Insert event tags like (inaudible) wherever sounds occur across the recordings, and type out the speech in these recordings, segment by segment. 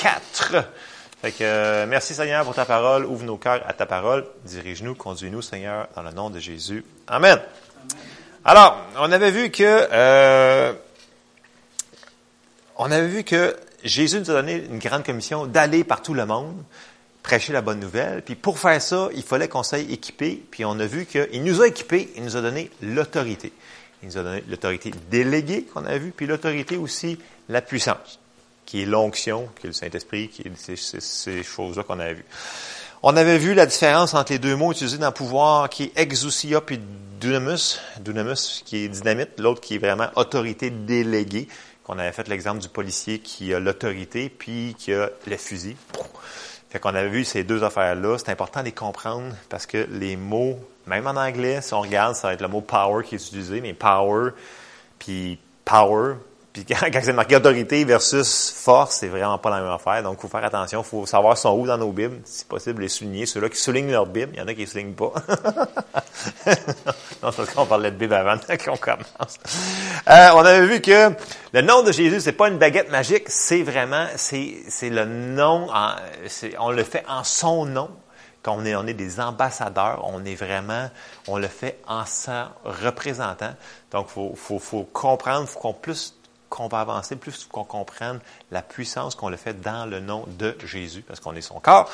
4. Fait que, euh, merci Seigneur pour ta parole. Ouvre nos cœurs à ta parole. Dirige-nous, conduis-nous, Seigneur, dans le nom de Jésus. Amen. Alors, on avait vu que euh, on avait vu que Jésus nous a donné une grande commission d'aller par tout le monde, prêcher la bonne nouvelle. Puis pour faire ça, il fallait qu'on soit équipé. Puis on a vu qu'il nous a équipés, il nous a donné l'autorité. Il nous a donné l'autorité déléguée qu'on a vu, puis l'autorité aussi, la puissance qui est l'onction, qui est le Saint-Esprit, qui est ces, choses-là qu'on avait vues. On avait vu la différence entre les deux mots utilisés dans pouvoir, qui est exousia puis dunamus, dunamus qui est dynamite, l'autre qui est vraiment autorité déléguée, qu'on avait fait l'exemple du policier qui a l'autorité puis qui a le fusil. Fait qu'on avait vu ces deux affaires-là. C'est important de les comprendre parce que les mots, même en anglais, si on regarde, ça va être le mot power qui est utilisé, mais power puis power, puis quand, c'est marqué autorité versus force, c'est vraiment pas la même affaire. Donc, il faut faire attention. Il faut savoir son où dans nos Bibles. Si possible, les souligner. Ceux-là qui soulignent leur Bible, il y en a qui ne soulignent pas. (laughs) non, c'est qu'on parlait de Bible avant (laughs) qu'on commence. Euh, on avait vu que le nom de Jésus, c'est pas une baguette magique. C'est vraiment, c'est, le nom, on le fait en son nom. Quand on est, on est des ambassadeurs, on est vraiment, on le fait en son représentant. Donc, faut, faut, faut comprendre, faut qu'on plus qu'on va avancer, plus qu'on comprenne la puissance qu'on le fait dans le nom de Jésus, parce qu'on est son corps.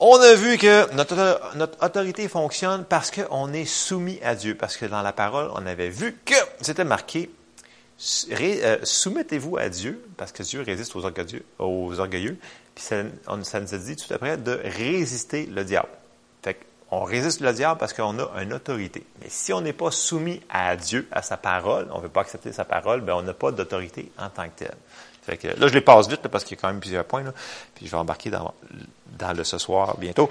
On a vu que notre, autorité fonctionne parce qu'on est soumis à Dieu, parce que dans la parole, on avait vu que c'était marqué euh, soumettez-vous à Dieu, parce que Dieu résiste aux orgueilleux, puis ça, ça nous a dit tout après de résister le diable. On résiste le diable parce qu'on a une autorité. Mais si on n'est pas soumis à Dieu, à sa parole, on ne veut pas accepter sa parole, ben on n'a pas d'autorité en tant que tel. Fait que, là, je les passe vite parce qu'il y a quand même plusieurs points. Là, puis je vais embarquer dans, dans le ce soir bientôt.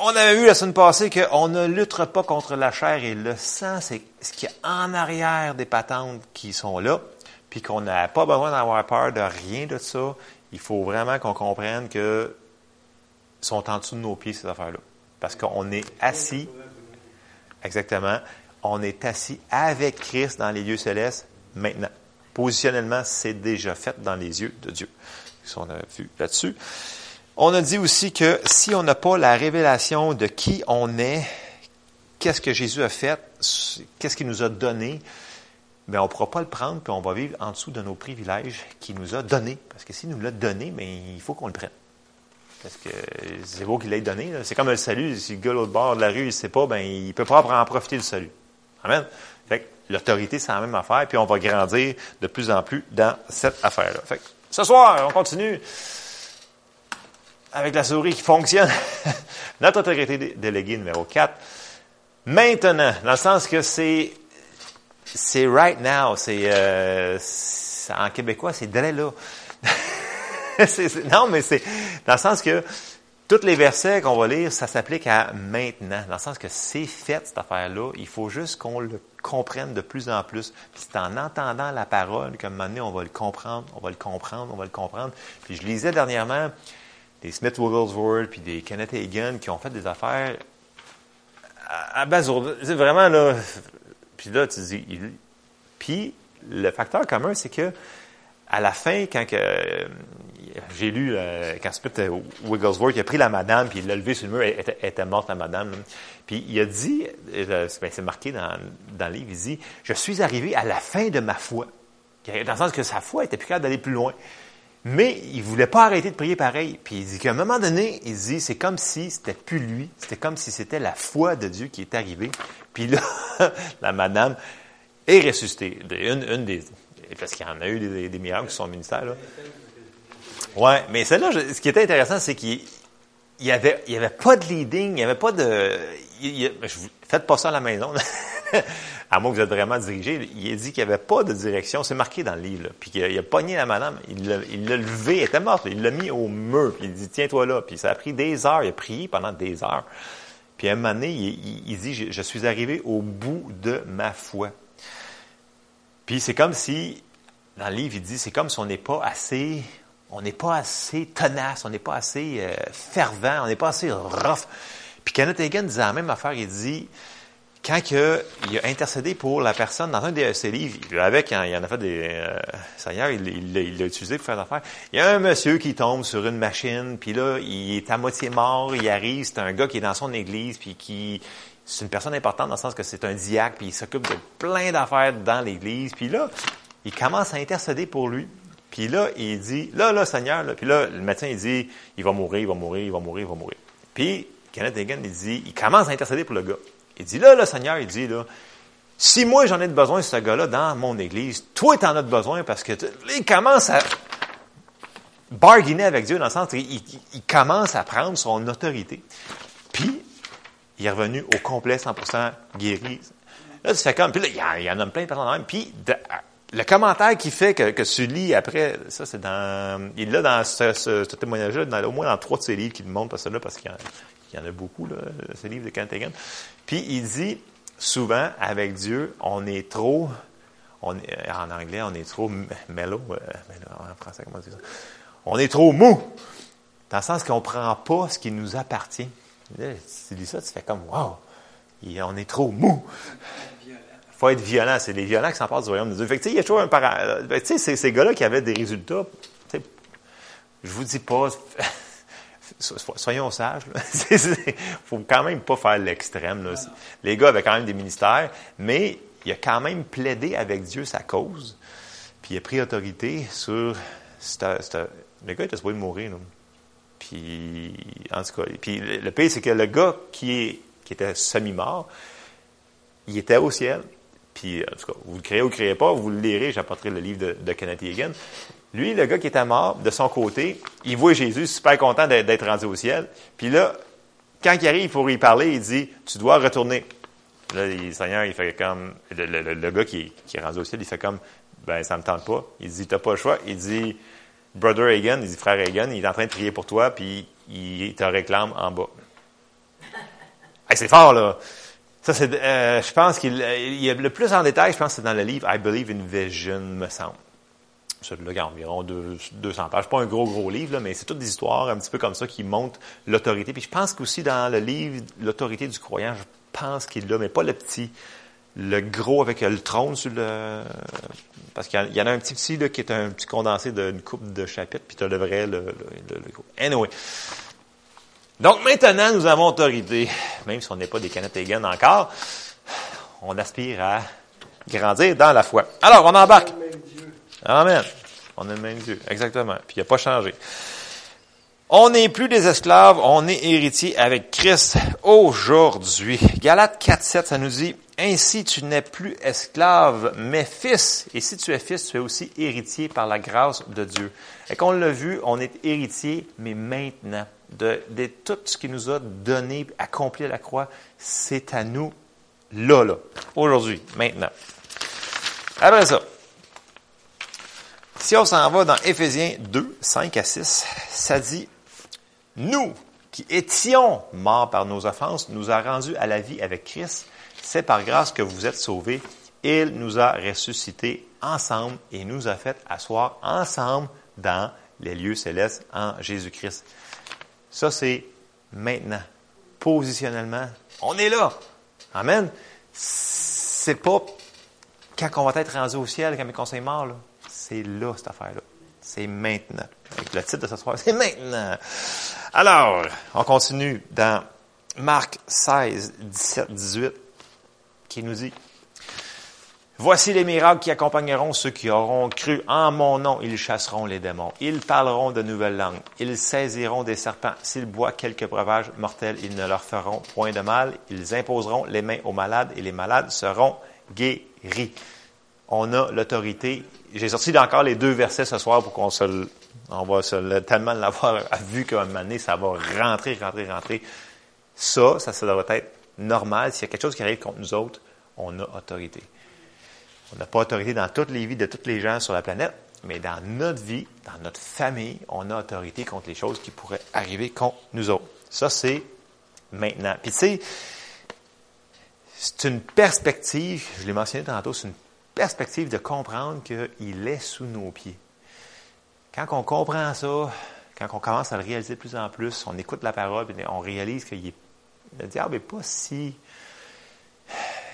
On avait vu la semaine passée qu'on ne lutte pas contre la chair et le sang, c'est ce qui est en arrière des patentes qui sont là, puis qu'on n'a pas besoin d'avoir peur de rien de ça. Il faut vraiment qu'on comprenne que sont en dessous de nos pieds, ces affaires-là. Parce qu'on est assis, exactement, on est assis avec Christ dans les lieux célestes maintenant. Positionnellement, c'est déjà fait dans les yeux de Dieu. on a vu là-dessus. On a dit aussi que si on n'a pas la révélation de qui on est, qu'est-ce que Jésus a fait, qu'est-ce qu'il nous a donné, bien, on ne pourra pas le prendre, puis on va vivre en dessous de nos privilèges qu'il nous a donnés. Parce que s'il nous l'a donné, mais il faut qu'on le prenne. Parce que c'est beau qu'il l'ait donné. C'est comme le salut. Si le gars l'autre bord de la rue, il ne sait pas, ben il ne peut pas en profiter du salut. Amen. Fait l'autorité, c'est la même affaire, puis on va grandir de plus en plus dans cette affaire-là. Fait ce soir, on continue avec la souris qui fonctionne. (laughs) Notre autorité déléguée numéro 4. Maintenant, dans le sens que c'est c'est right now, c'est euh, en québécois, c'est dès là. (laughs) (laughs) non, mais c'est dans le sens que tous les versets qu'on va lire, ça s'applique à maintenant. Dans le sens que c'est fait, cette affaire-là. Il faut juste qu'on le comprenne de plus en plus. Puis c'est en entendant la parole qu'à un moment donné, on va le comprendre, on va le comprendre, on va le comprendre. Puis je lisais dernièrement des Smith Wigglesworth puis des Kenneth Hagan qui ont fait des affaires à, à C'est vraiment là. Puis là, tu dis. puis le facteur commun, c'est que à la fin, quand que, j'ai lu euh, quand Smith euh, Wigglesworth il a pris la madame puis il l'a levé sur le mur, elle était, morte la madame. Puis il a dit, euh, ben, c'est marqué dans, dans le livre, il dit, je suis arrivé à la fin de ma foi. Dans le sens que sa foi était plus capable d'aller plus loin. Mais il voulait pas arrêter de prier pareil. Puis il dit qu'à un moment donné, il dit, c'est comme si c'était plus lui, c'était comme si c'était la foi de Dieu qui est arrivée. Puis là, (laughs) la madame est ressuscitée. Une, une des, parce qu'il y en a eu des, des miracles sur son ministère. Là. Ouais, mais celle-là, ce qui était intéressant, c'est qu'il n'y avait, il y avait pas de leading, il n'y avait pas de. Il, faites pas ça à la maison. (laughs) à moins que vous êtes vraiment dirigé. Il a dit qu'il n'y avait pas de direction. C'est marqué dans le livre. Là. Puis qu'il a, pogné la madame. Il l'a, il l'a levé. Elle était morte. Il l'a mis au mur. Puis il dit Tiens-toi là. Puis ça a pris des heures. Il a prié pendant des heures. Puis à un moment donné, il, il dit je, je suis arrivé au bout de ma foi. Puis c'est comme si, dans le livre, il dit c'est comme si on n'est pas assez on n'est pas assez tenace, on n'est pas assez euh, fervent, on n'est pas assez rough. Puis Kenneth Hagan disait la même affaire, il dit, quand que, il a intercédé pour la personne dans un de ses livres, il avec, il en a fait des, euh, Seigneur, il l'a il, utilisé pour faire affaire. Il y a un monsieur qui tombe sur une machine, puis là, il est à moitié mort, il arrive, c'est un gars qui est dans son église, puis qui, c'est une personne importante dans le sens que c'est un diacre, puis il s'occupe de plein d'affaires dans l'église, puis là, il commence à intercéder pour lui. Puis là, il dit, là, là, Seigneur, là, puis là, le médecin, il dit, il va mourir, il va mourir, il va mourir, il va mourir. Puis, Kenneth Hagan, il dit, il commence à intercéder pour le gars. Il dit, là, le Seigneur, il dit, là, si moi j'en ai besoin de ce gars-là dans mon église, toi tu en as besoin parce que il commence à bargainer avec Dieu dans le sens il, commence à prendre son autorité. Puis, il est revenu au complet 100% guéri. Là, tu fais comme, puis là, il y en, a plein de personnes même. Puis, le commentaire qu'il fait que, que tu lis après, ça c'est dans, il l'a dans ce, témoignage-là, au moins dans trois de ses livres qu'il montre, parce que là, parce qu'il y, en a beaucoup, là, ces livres de Kent Puis il dit, souvent, avec Dieu, on est trop, on est, en anglais, on est trop mellow, euh, en français, comment dire ça? On est trop mou, dans le sens qu'on ne prend pas ce qui nous appartient. Tu dis ça, tu fais comme, wow, on est trop mou faut être violent. C'est les violents qui s'emparent du royaume de Dieu. Fait que, il y a toujours un para... Euh, tu sais, ces gars-là qui avaient des résultats, je vous dis pas, (laughs) soyons sages. Il (laughs) faut quand même pas faire l'extrême. Les gars avaient quand même des ministères, mais il a quand même plaidé avec Dieu sa cause, puis il a pris autorité sur... Le gars était supposé mourir. Là. Puis, en tout cas, puis le pire, c'est que le gars qui, est, qui était semi-mort, il était au ciel, puis, en tout cas, vous le créez ou ne le créez pas, vous le lirez, j'apporterai le livre de, de Kenneth. Lui, le gars qui était mort, de son côté, il voit Jésus super content d'être rendu au ciel. Puis là, quand il arrive pour y parler, il dit, tu dois retourner. Là, le Seigneur, il fait comme, le, gars qui, est rendu au ciel, il fait comme, ben, ça me tente pas. Il dit, t'as pas le choix. Il dit, Brother Hagan, il dit, frère Hagan, il est en train de prier pour toi, puis il te réclame en bas. c'est fort, là. Ça, c'est, euh, je pense qu'il y a le plus en détail, je pense que c'est dans le livre I Believe in Vision, me semble. Celui-là, il y a environ 200 pages. Pas un gros, gros livre, là, mais c'est toutes des histoires un petit peu comme ça qui montrent l'autorité. Puis je pense qu'aussi dans le livre L'autorité du croyant, je pense qu'il l'a, mais pas le petit. Le gros avec le trône sur le... Parce qu'il y en a un petit petit là, qui est un petit condensé d'une coupe de chapitres, puis tu as le vrai, le, le, le gros. Anyway. Donc maintenant, nous avons autorité, même si on n'est pas des canettes encore, on aspire à grandir dans la foi. Alors, on embarque. Amen. On a le même Dieu, exactement. Puis il n'a pas changé. On n'est plus des esclaves, on est héritier avec Christ aujourd'hui. Galates 4.7, ça nous dit, Ainsi tu n'es plus esclave, mais fils. Et si tu es fils, tu es aussi héritier par la grâce de Dieu. Et qu'on l'a vu, on est héritier, mais maintenant de, tout ce qu'il nous a donné, accompli à la croix, c'est à nous, là, là, aujourd'hui, maintenant. Après ça, si on s'en va dans Éphésiens 2, 5 à 6, ça dit, nous qui étions morts par nos offenses, nous a rendus à la vie avec Christ. C'est par grâce que vous êtes sauvés. Il nous a ressuscités ensemble et nous a fait asseoir ensemble dans les lieux célestes en Jésus-Christ. Ça, c'est maintenant. Positionnellement, on est là. Amen. C'est pas quand on va être rendu au ciel, quand mes conseils morts, c'est là, cette affaire-là. C'est maintenant. Avec le titre de ce soir, (laughs) c'est maintenant. Alors, on continue dans Marc 16, 17, 18, qui nous dit, Voici les miracles qui accompagneront ceux qui auront cru en mon nom. Ils chasseront les démons. Ils parleront de nouvelles langues. Ils saisiront des serpents. S'ils boivent quelques breuvages mortels, ils ne leur feront point de mal. Ils imposeront les mains aux malades et les malades seront guéris. On a l'autorité. J'ai sorti encore les deux versets ce soir pour qu'on se, on va se, tellement l'avoir (laughs) vu qu'à un moment donné, ça va rentrer, rentrer, rentrer. Ça, ça, ça doit être normal. S'il y a quelque chose qui arrive contre nous autres, on a autorité. On n'a pas autorité dans toutes les vies de tous les gens sur la planète, mais dans notre vie, dans notre famille, on a autorité contre les choses qui pourraient arriver contre nous autres. Ça, c'est maintenant. Puis tu sais, c'est une perspective, je l'ai mentionné tantôt, c'est une perspective de comprendre qu'il est sous nos pieds. Quand on comprend ça, quand on commence à le réaliser de plus en plus, on écoute la parole, on réalise que le diable n'est pas si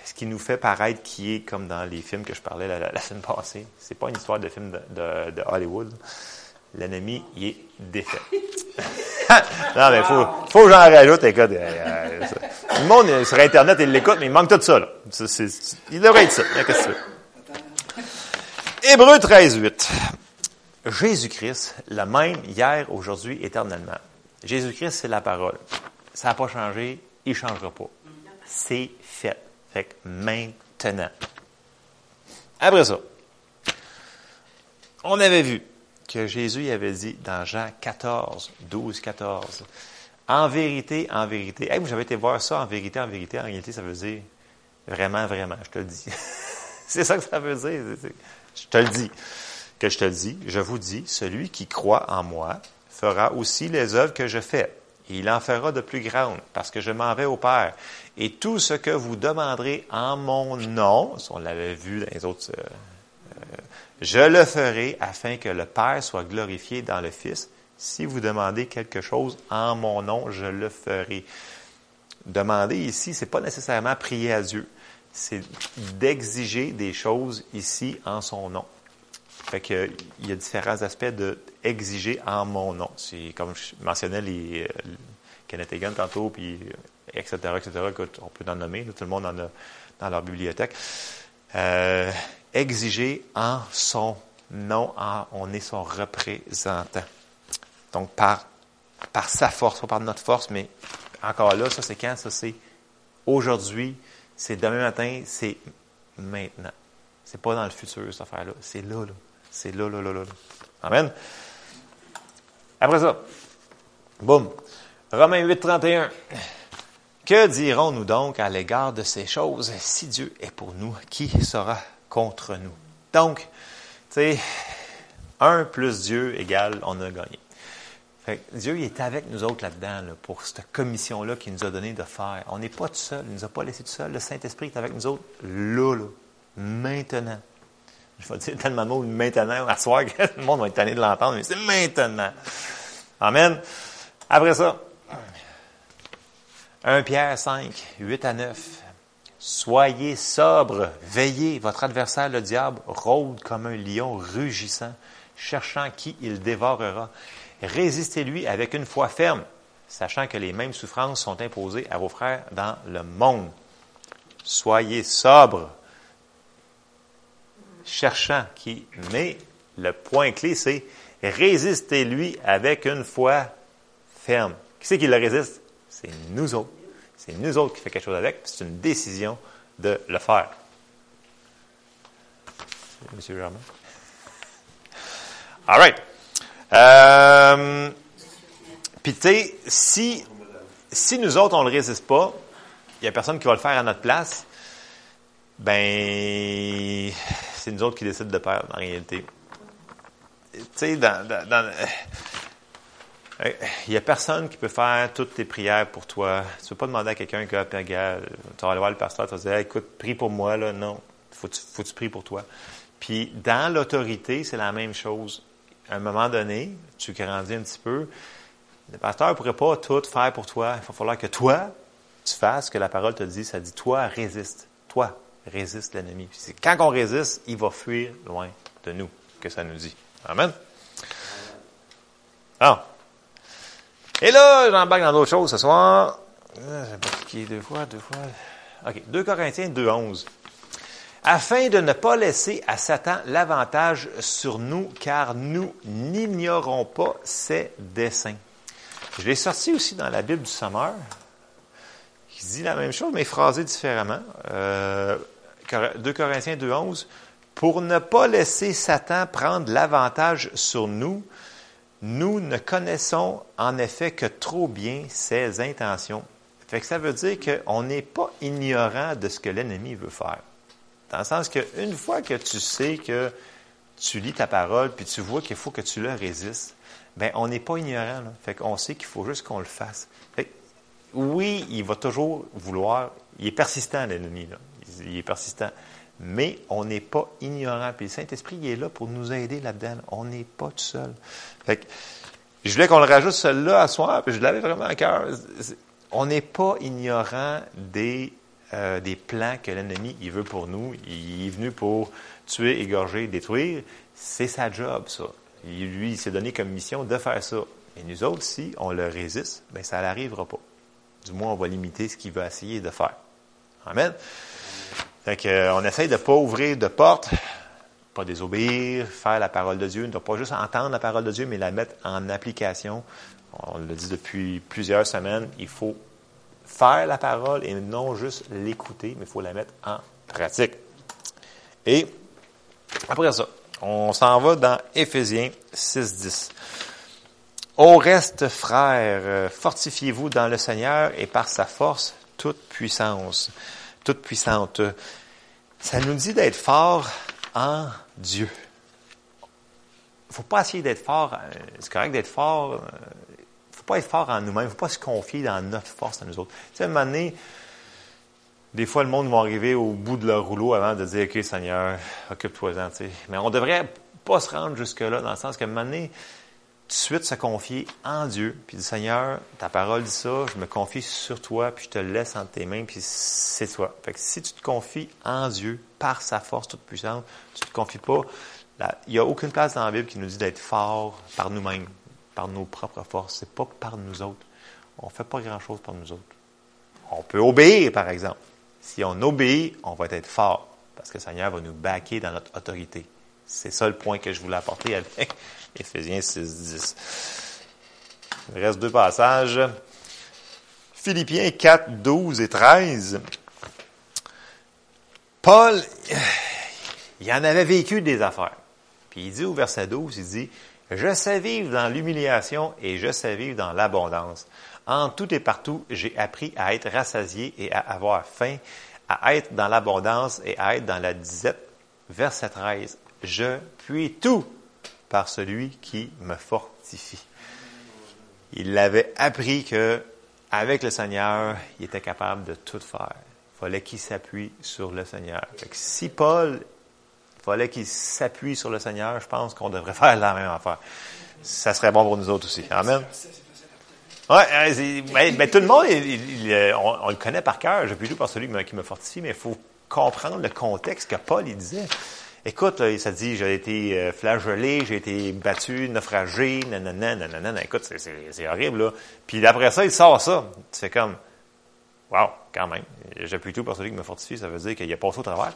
ce qui nous fait paraître qui est comme dans les films que je parlais la, semaine passée. C'est pas une histoire de film de, Hollywood. L'ennemi, il est défait. (laughs) non, mais faut, faut que j'en rajoute, écoute. Euh, le monde sur Internet, il l'écoute, mais il manque tout ça, il devrait être ça. Qu'est-ce que tu? Hébreu 13, 8. Jésus-Christ, le même hier, aujourd'hui, éternellement. Jésus-Christ, c'est la parole. Ça n'a pas changé, il ne changera pas. C'est fait. Fait que maintenant. Après ça, on avait vu que Jésus avait dit dans Jean 14, 12, 14, en vérité, en vérité. Hey, j'avais été voir ça en vérité, en vérité. En réalité, ça veut dire vraiment, vraiment, je te le dis. (laughs) c'est ça que ça veut dire. Je te le dis. Que je te le dis, je vous dis, celui qui croit en moi fera aussi les œuvres que je fais il en fera de plus grandes, parce que je m'en vais au Père. Et tout ce que vous demanderez en mon nom, on l'avait vu dans les autres, euh, euh, je le ferai afin que le Père soit glorifié dans le Fils. Si vous demandez quelque chose en mon nom, je le ferai. Demander ici, c'est pas nécessairement prier à Dieu. C'est d'exiger des choses ici en son nom. Fait que, il y a différents aspects de exiger en mon nom. C'est comme je mentionnais les euh, Kenneth Hagan tantôt, puis etc., etc., on peut en nommer, tout le monde en a dans leur bibliothèque. Euh, exiger en son nom, on est son représentant. Donc, par, par sa force, pas par notre force, mais encore là, ça c'est quand? Ça c'est aujourd'hui, c'est demain matin, c'est maintenant. C'est pas dans le futur, cette affaire-là. C'est là, là. C'est là, là, là, là. Amen. Après ça, boum. Romains 8, 31. Que dirons-nous donc à l'égard de ces choses? Si Dieu est pour nous, qui sera contre nous? Donc, tu sais, un plus Dieu égale, on a gagné. Dieu il est avec nous autres là-dedans, pour cette commission-là qu'il nous a donné de faire. On n'est pas tout seul, il ne nous a pas laissé tout seul. Le Saint-Esprit est avec nous autres là, là, maintenant. Je vais dire tellement de mots maintenant, à soir, (laughs) que le monde va être tanné de l'entendre, mais c'est maintenant. Amen. Après ça, 1 Pierre 5, 8 à 9. Soyez sobre, veillez, votre adversaire le diable rôde comme un lion rugissant, cherchant qui il dévorera. Résistez-lui avec une foi ferme, sachant que les mêmes souffrances sont imposées à vos frères dans le monde. Soyez sobre, cherchant qui. Mais le point clé, c'est résistez-lui avec une foi ferme. Qui c'est qui le résiste? C'est nous autres. C'est nous autres qui fait quelque chose avec, c'est une décision de le faire. Monsieur Germain? All right. Euh, Puis, tu sais, si, si nous autres, on ne le résiste pas, il n'y a personne qui va le faire à notre place, ben, c'est nous autres qui décident de perdre, en réalité. Tu sais, dans, il n'y a personne qui peut faire toutes tes prières pour toi. Tu ne peux pas demander à quelqu'un que, tu vas aller voir le pasteur, tu vas dire, écoute, prie pour moi, là. Non. Faut que tu pries pour toi. Puis, dans l'autorité, c'est la même chose. À un moment donné, tu grandis un petit peu. Le pasteur ne pourrait pas tout faire pour toi. Il va falloir que toi, tu fasses ce que la parole te dit. Ça dit, toi, résiste. Toi, résiste l'ennemi. Quand on résiste, il va fuir loin de nous, que ça nous dit. Amen. Ah. Et là, j'embarque dans d'autres choses ce soir. J'ai pas deux fois, deux fois. OK. 2 Corinthiens 2.11. Afin de ne pas laisser à Satan l'avantage sur nous, car nous n'ignorons pas ses desseins. Je l'ai sorti aussi dans la Bible du Sommeur, qui dit la même chose, mais phrasé différemment. Euh, 2 Corinthiens 2.11, pour ne pas laisser Satan prendre l'avantage sur nous, nous ne connaissons en effet que trop bien ses intentions. Fait que ça veut dire qu'on n'est pas ignorant de ce que l'ennemi veut faire. Dans le sens qu'une fois que tu sais que tu lis ta parole, puis tu vois qu'il faut que tu le résistes, ben on n'est pas ignorant. Là. Fait qu'on sait qu'il faut juste qu'on le fasse. Oui, il va toujours vouloir. Il est persistant, l'ennemi. Là il est persistant. Mais on n'est pas ignorant. Puis le Saint-Esprit, il est là pour nous aider là-dedans. On n'est pas tout seul. Fait que, je voulais qu'on le rajoute celui-là à soir, puis je l'avais vraiment à cœur. On n'est pas ignorant des, euh, des plans que l'ennemi il veut pour nous. Il est venu pour tuer, égorger, détruire. C'est sa job, ça. lui, il s'est donné comme mission de faire ça. Et nous autres, si on le résiste, bien, ça n'arrivera pas. Du moins, on va limiter ce qu'il va essayer de faire. Amen. Donc, euh, on essaye de ne pas ouvrir de porte, pas désobéir, faire la parole de Dieu, ne pas juste entendre la parole de Dieu, mais la mettre en application. On le dit depuis plusieurs semaines, il faut faire la parole et non juste l'écouter, mais il faut la mettre en pratique. Et après ça, on s'en va dans Éphésiens 6, 10. Au reste, frères, fortifiez-vous dans le Seigneur et par sa force, toute puissance, toute puissante. Ça nous dit d'être fort en Dieu. Faut pas essayer d'être fort. Euh, c'est correct d'être fort. Euh, faut pas être fort en nous-mêmes. Faut pas se confier dans notre force à nous autres. Tu sais, à un moment donné, des fois, le monde va arriver au bout de leur rouleau avant de dire, OK, Seigneur, occupe-toi-en. Tu. Mais on devrait pas se rendre jusque-là, dans le sens qu'à un moment donné, de suite se confier en Dieu, puis dire, Seigneur, ta parole dit ça, je me confie sur toi, puis je te laisse entre tes mains, puis c'est toi. Fait que si tu te confies en Dieu, par sa force toute puissante, tu te confies pas, il n'y a aucune place dans la Bible qui nous dit d'être fort par nous-mêmes, par nos propres forces. C'est pas par nous autres. On fait pas grand-chose par nous autres. On peut obéir, par exemple. Si on obéit, on va être fort parce que le Seigneur va nous baquer dans notre autorité. C'est ça le point que je voulais apporter avec (laughs) Éphésiens 6, 10. Il reste deux passages. Philippiens 4, 12 et 13. Paul, (sighs) il en avait vécu des affaires. Puis il dit au verset 12, il dit, Je sais vivre dans l'humiliation et je sais vivre dans l'abondance. En tout et partout, j'ai appris à être rassasié et à avoir faim, à être dans l'abondance et à être dans la disette. Verset 13. Je puis tout par celui qui me fortifie. Il avait appris que, avec le Seigneur, il était capable de tout faire. Il fallait qu'il s'appuie sur le Seigneur. si Paul il fallait qu'il s'appuie sur le Seigneur, je pense qu'on devrait (laughs) faire la même affaire. Ça serait bon pour nous autres aussi. Amen. Ouais, mais, mais, tout le monde, euh, on, le connaît par cœur. Je plus par celui qui me fortifie, mais il faut comprendre le contexte que Paul il disait. Écoute, là, ça dit, j'ai été euh, flagellé, j'ai été battu, naufragé, nanana, nanana. Écoute, c'est horrible, là. Puis après ça, il sort ça. Tu fais comme, wow, quand même. J'appuie tout par celui qui me fortifie, ça veut dire qu'il a passé au travers.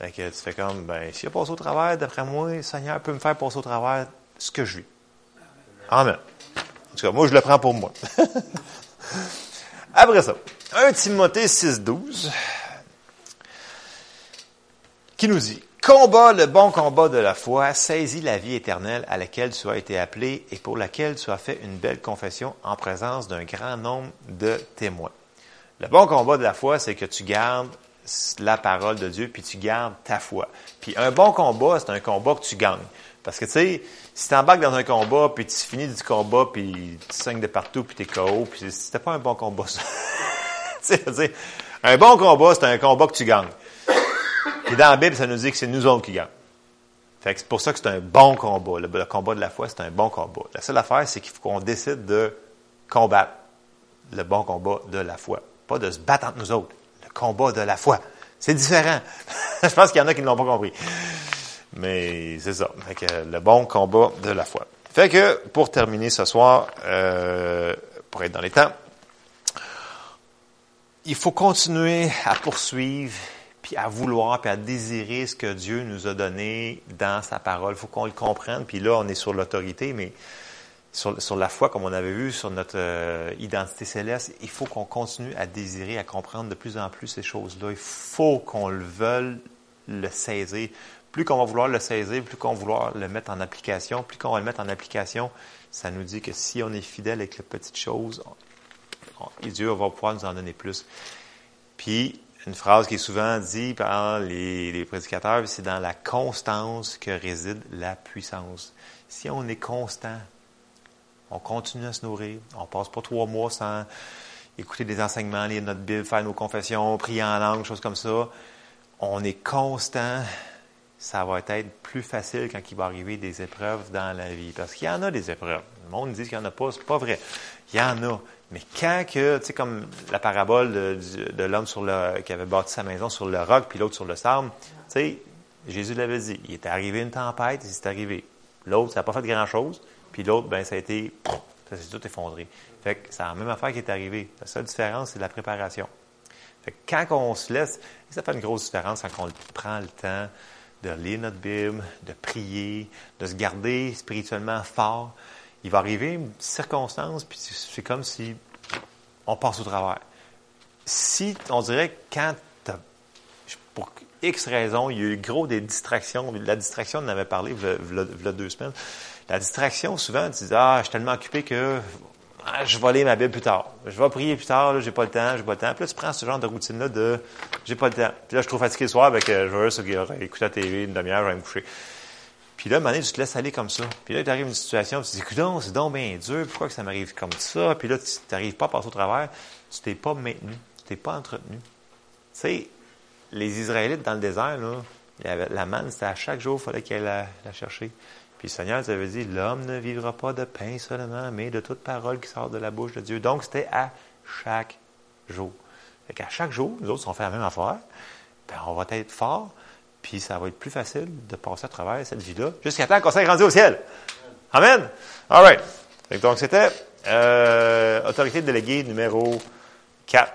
Fait que tu fais comme, ben, s'il a passé au travers, d'après moi, le Seigneur peut me faire passer au travers ce que je vis. Amen. En tout cas, moi, je le prends pour moi. (laughs) Après ça, 1 Timothée 6, 12, qui nous dit, Combat le bon combat de la foi, saisis la vie éternelle à laquelle tu as été appelé et pour laquelle tu as fait une belle confession en présence d'un grand nombre de témoins. Le bon combat de la foi, c'est que tu gardes la parole de Dieu, puis tu gardes ta foi. Puis un bon combat, c'est un combat que tu gagnes. Parce que, tu sais, si tu embarques dans un combat, puis tu finis du combat, puis tu saignes de partout, puis tu es KO, puis c'était pas un bon combat, ça. (laughs) tu sais, un bon combat, c'est un combat que tu gagnes. (laughs) Et dans la Bible, ça nous dit que c'est nous autres qui gagnons. Fait que c'est pour ça que c'est un bon combat. Le, combat de la foi, c'est un bon combat. La seule affaire, c'est qu'il faut qu'on décide de combattre le bon combat de la foi. Pas de se battre entre nous autres. Le combat de la foi. C'est différent. (laughs) Je pense qu'il y en a qui ne l'ont pas compris. Mais c'est ça. le bon combat de la foi. Fait que, pour terminer ce soir, euh, pour être dans les temps, il faut continuer à poursuivre, puis à vouloir, puis à désirer ce que Dieu nous a donné dans sa parole. Il faut qu'on le comprenne. Puis là, on est sur l'autorité, mais sur, la foi, comme on avait vu, sur notre euh, identité céleste, il faut qu'on continue à désirer, à comprendre de plus en plus ces choses-là. Il faut qu'on le veuille le saisir plus qu'on va vouloir le saisir, plus qu'on va vouloir le mettre en application, plus qu'on va le mettre en application, ça nous dit que si on est fidèle avec les petites choses, Dieu va pouvoir nous en donner plus. Puis, une phrase qui est souvent dite par les, prédicateurs, c'est dans la constance que réside la puissance. Si on est constant, on continue à se nourrir, on passe pas trois mois sans écouter des enseignements, lire notre Bible, faire nos confessions, prier en langue, choses comme ça. On est constant, ça va être plus facile quand il va arriver des épreuves dans la vie. Parce qu'il y en a des épreuves. Le monde dit qu'il n'y en a pas, c'est pas vrai. Il y en a. Mais quand que, tu sais, comme la parabole de, l'homme sur le, qui avait bâti sa maison sur le roc, puis l'autre sur le sable, tu sais, Jésus l'avait dit. Il était arrivé une tempête, il s'est arrivé. L'autre, ça n'a pas fait grand-chose, puis l'autre, ben, ça a été, ça s'est tout effondré. Fait que c'est la même affaire qui est arrivée. La seule différence, c'est la préparation. Fait que quand on se laisse, ça fait une grosse différence quand on prend le temps de lire notre Bible, de prier, de se garder spirituellement fort. Il va arriver une circonstance, puis c'est comme si on passe au travers. Si, on dirait quand, pour X raisons, il y a eu gros des distractions. La distraction, on en avait parlé il y a deux semaines. La distraction, souvent, tu dis, ah, je suis tellement occupé que ah, je vais lire ma Bible plus tard. Je vais prier plus tard, j'ai pas le temps, j'ai pas le temps. Puis là, tu prends ce genre de routine-là de j'ai pas le temps. Puis là, je suis trop fatigué le soir, avec je vais écouter la TV une demi-heure, je vais me coucher. Puis là, à moment tu te laisses aller comme ça. Puis là, tu arrives une situation, tu te dis, écoute, c'est donc bien dur, pourquoi que ça m'arrive comme ça? Puis là, tu n'arrives pas à passer au travers. Tu t'es pas maintenu, tu t'es pas entretenu. Tu sais, les Israélites dans le désert, là, la manne, c'était à chaque jour, il fallait aillent la chercher. Puis le Seigneur avait dit, l'homme ne vivra pas de pain seulement, mais de toute parole qui sort de la bouche de Dieu. Donc, c'était à chaque jour. Fait qu'à chaque jour, nous autres, on fait la même affaire, ben, on va être fort, puis ça va être plus facile de passer à travers cette vie-là, jusqu'à temps qu'on s'est rendu au ciel. Amen. All right. Donc, c'était euh, autorité déléguée numéro 4.